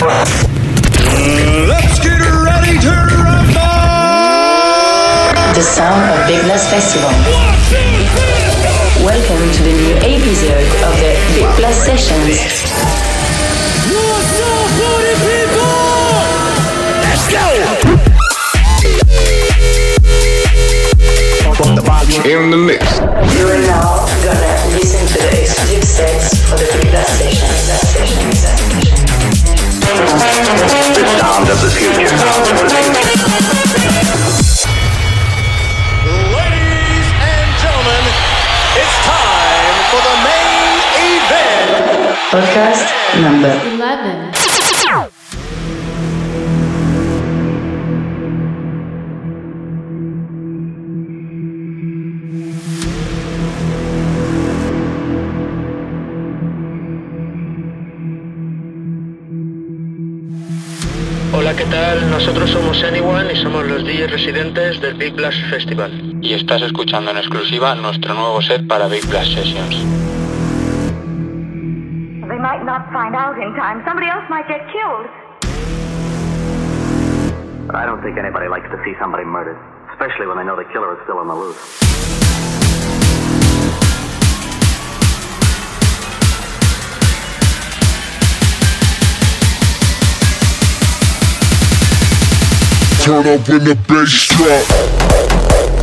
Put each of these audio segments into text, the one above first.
Let's get ready to rumble! The sound of Big Blast Festival. Welcome to the new episode of the Big Blast Sessions. What's up, party people? Let's go! In the mix. You are now gonna listen to the exclusive sets for the Big Blast Sessions. The sound of the future. Ladies and gentlemen, it's time for the main event. Podcast number 11. ¿Qué tal? Nosotros somos Anyone y somos los DJs residentes del Big Blast Festival. y estás escuchando en exclusiva nuestro nuevo set para Big Blast Sessions. They might not find out in time. Somebody else might get killed. I don't think anybody likes to see somebody murdered, especially when they know the killer is still on the loose. Turn up when the bass drop.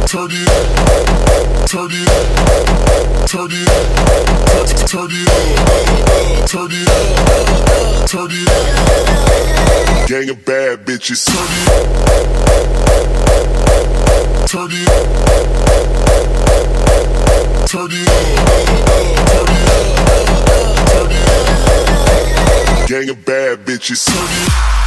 Turn it up. Turn it up. Turn it up. Turn it up. Turn it up. Turn it up. Gang of bad bitches. Turn it up. Turn it up. Turn it up. Turn it up. Turn it up. Gang of bad bitches. Turn it up.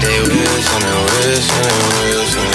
they wish and they wish and they wish and they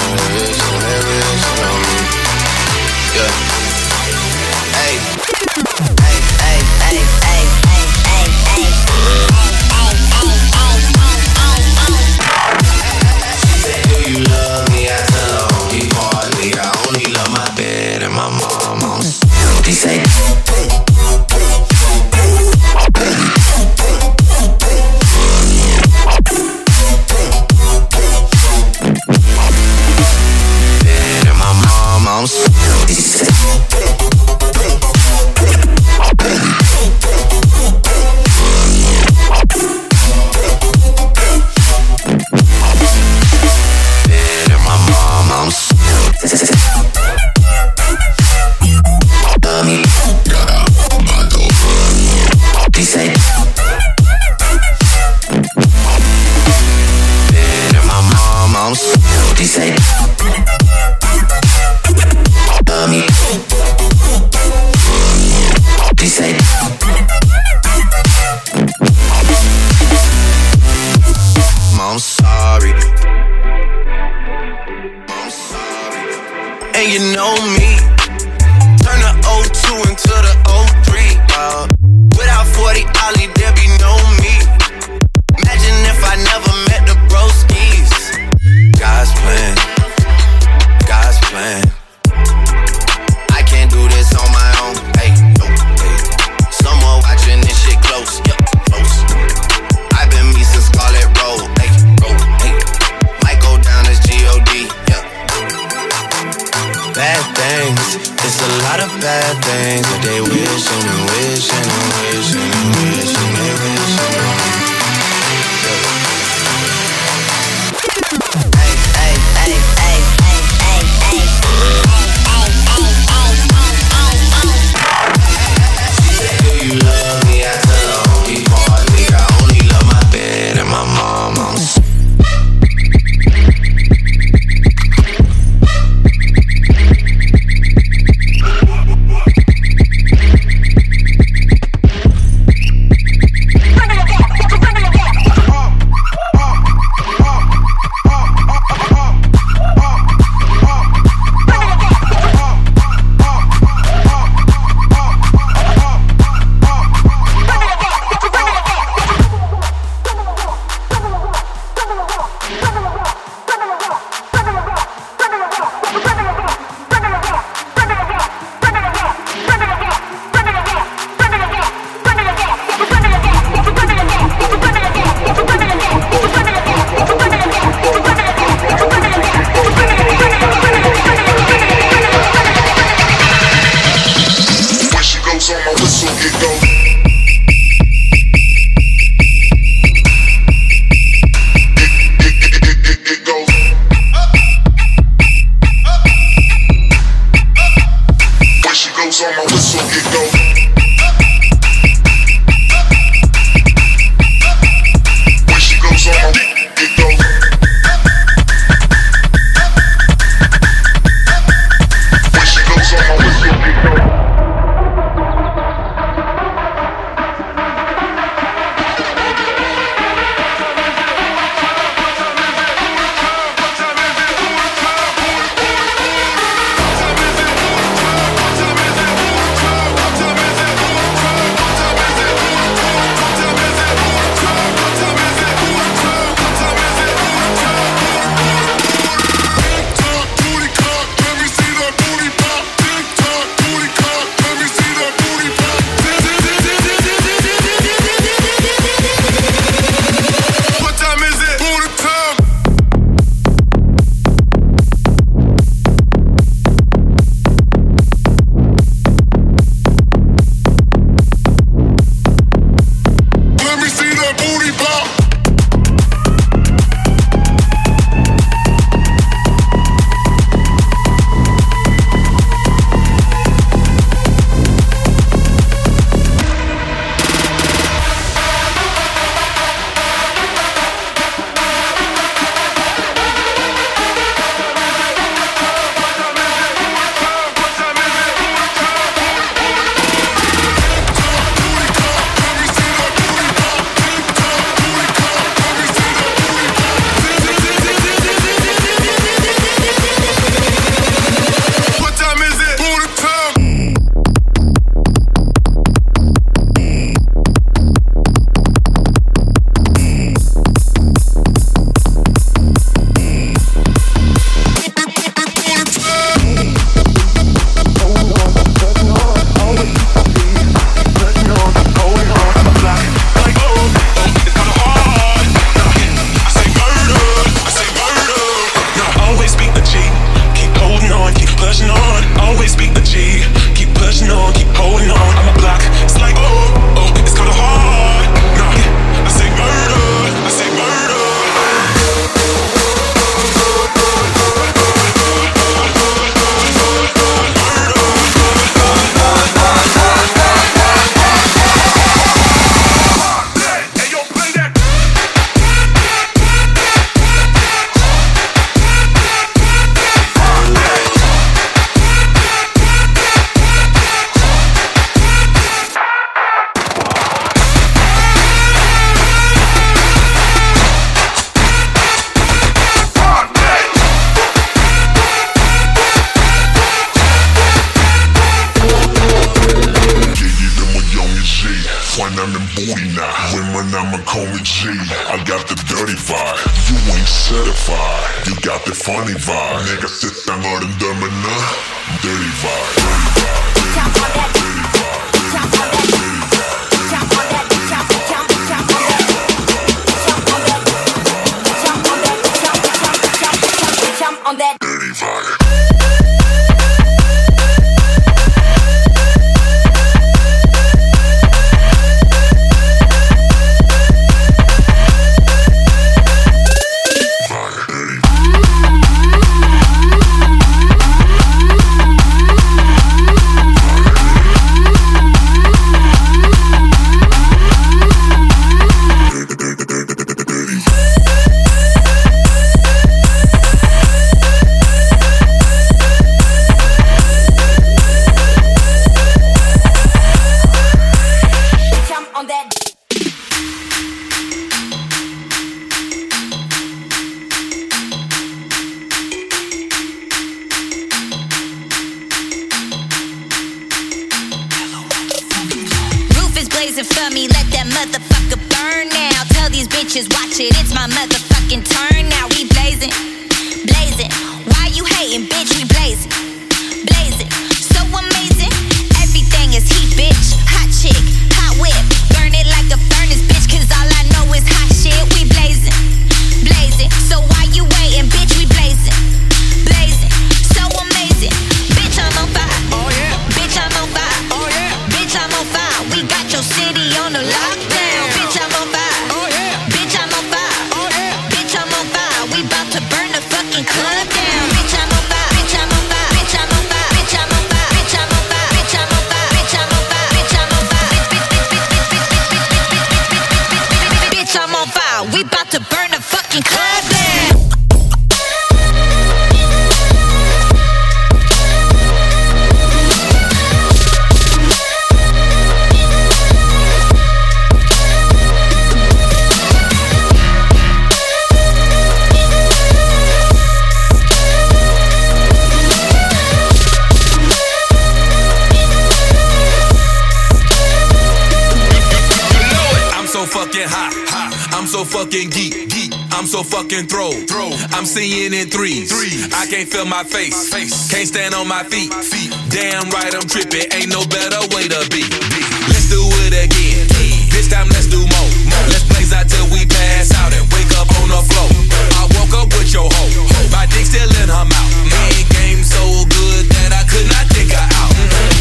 fucking geek, geek. I'm so fucking throw, throw. I'm seeing in threes, threes. I can't feel my face, face. Can't stand on my feet, feet. Damn right I'm tripping. Ain't no better way to be. be. Let's do it again. This time let's do more. Let's blaze out till we pass out and wake up on the floor. I woke up with your hoe, my dick still in her mouth. Man, game so good that I could not take her out.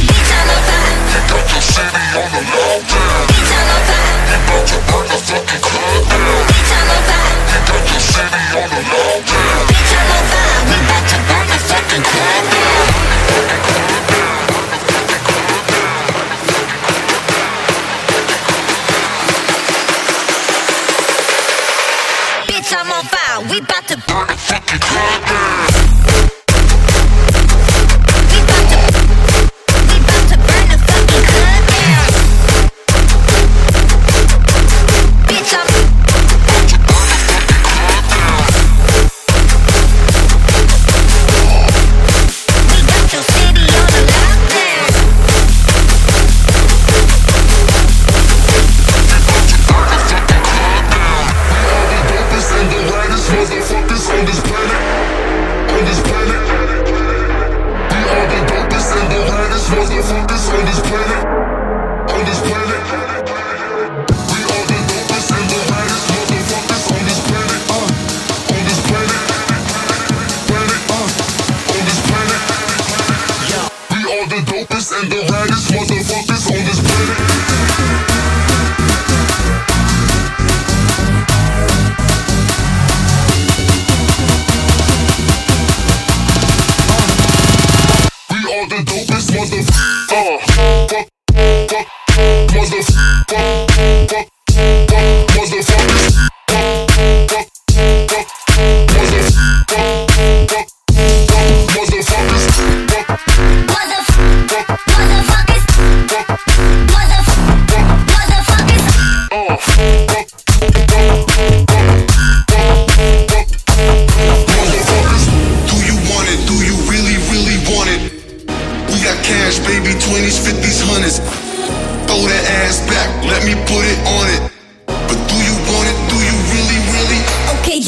Bitch, I'm on. You got the city on the lockdown. Bitch, I'm on fire. You about to burn the fucking club on. You about to burn the fucking club down. Bitch, I'm on fire. We bout to Burn the fucking club down.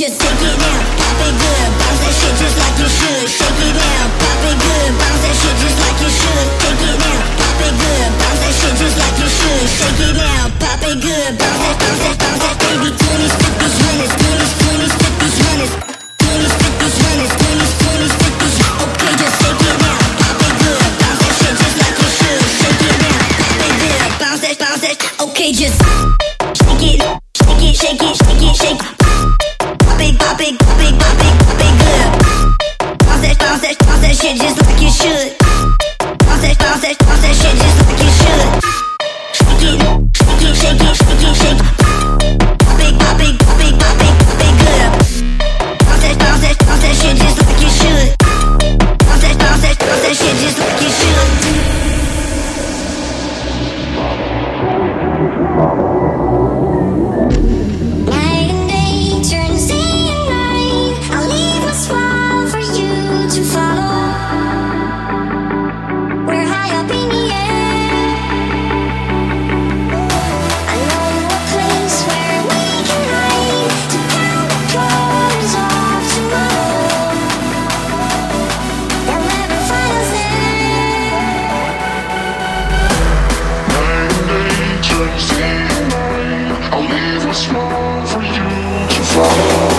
Just take it now, pop it good, bounce that shit just like you should. Shake it down, pop it good, bounce that shit just like you should. Take it now, pop it good, bounce that shit just like you should. Shake it down, I'll leave for you to follow.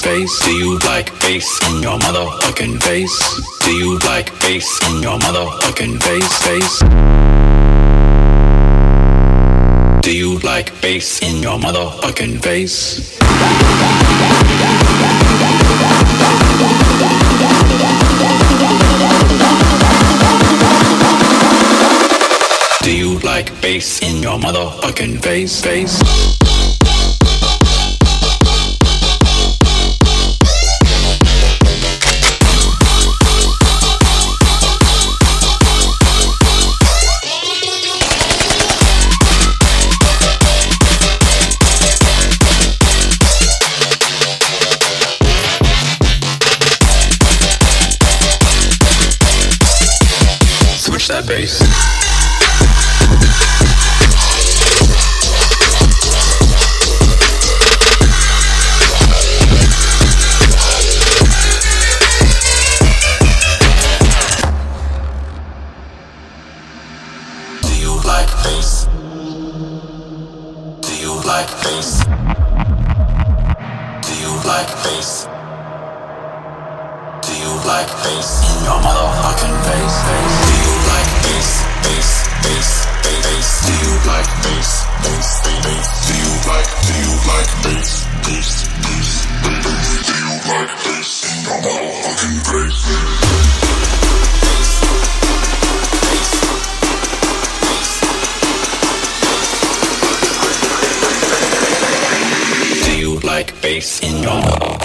Face? Face? Do you like bass in your motherfucking face? Do you like bass in your motherfucking face? Face? Do you like bass in your motherfucking face? Do you like bass in your motherfucking face? Face? Switch like bass in your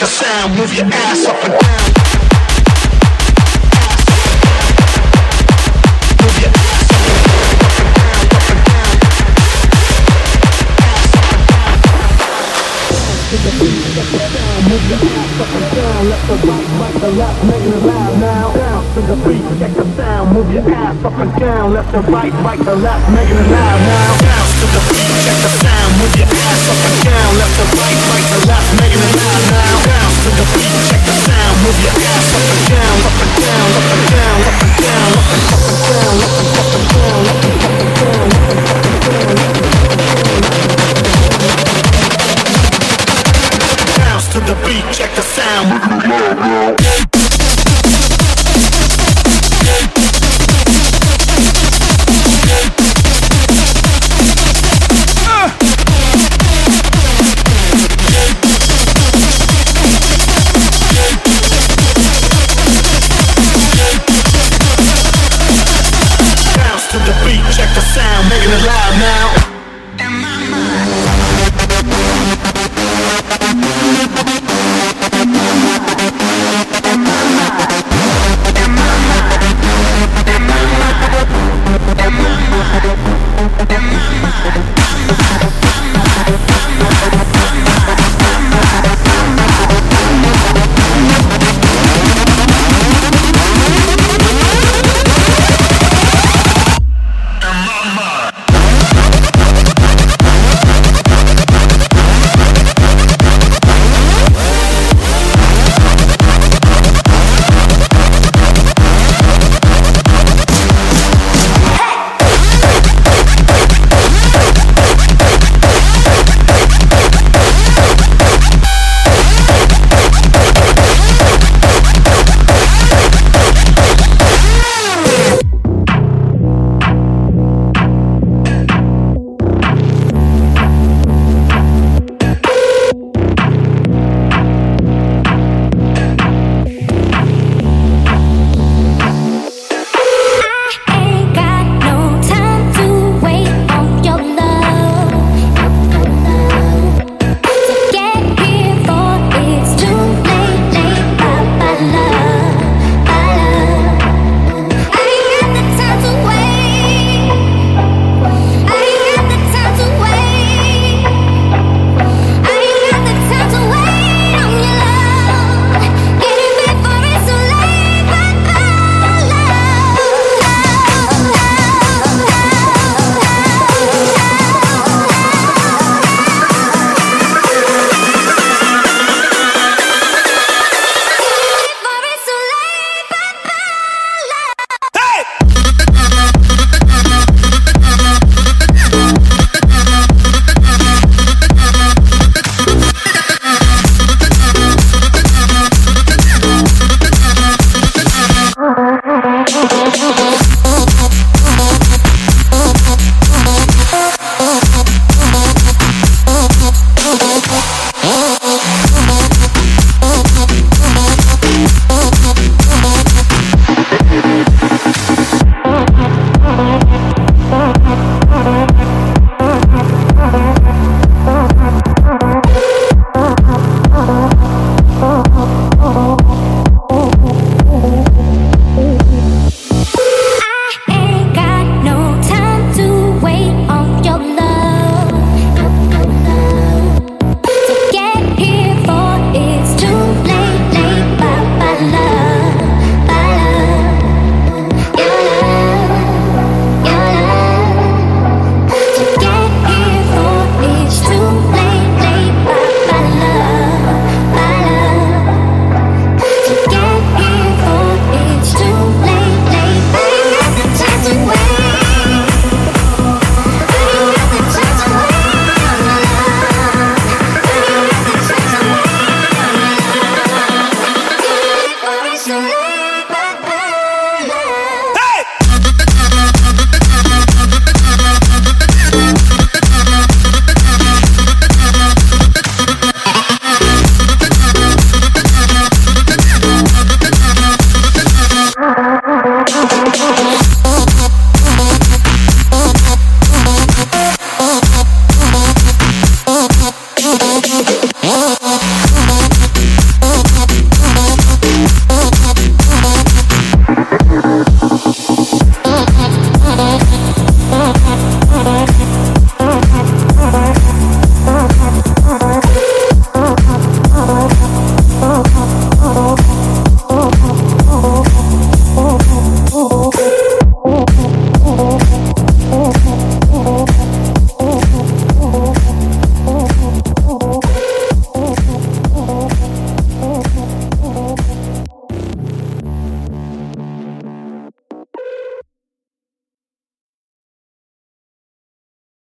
the sound, move your ass up and down. Move your ass up and down, down, down. Down. Down, left to right, right to left, making it loud now. Bounce to the beat, check the sound, move your ass up and down, left to right, right to left, making it loud now. Bounce to the beat, check the sound, move your ass up and down, left to right, right to left, making it loud now. Bounce to the beat, check the sound, move your ass up and down, up and down, up and down, up and down, up and up and down, up and up and down, up and up and down, up and up and down, up and up and down. Bounce to the beat, check the sound,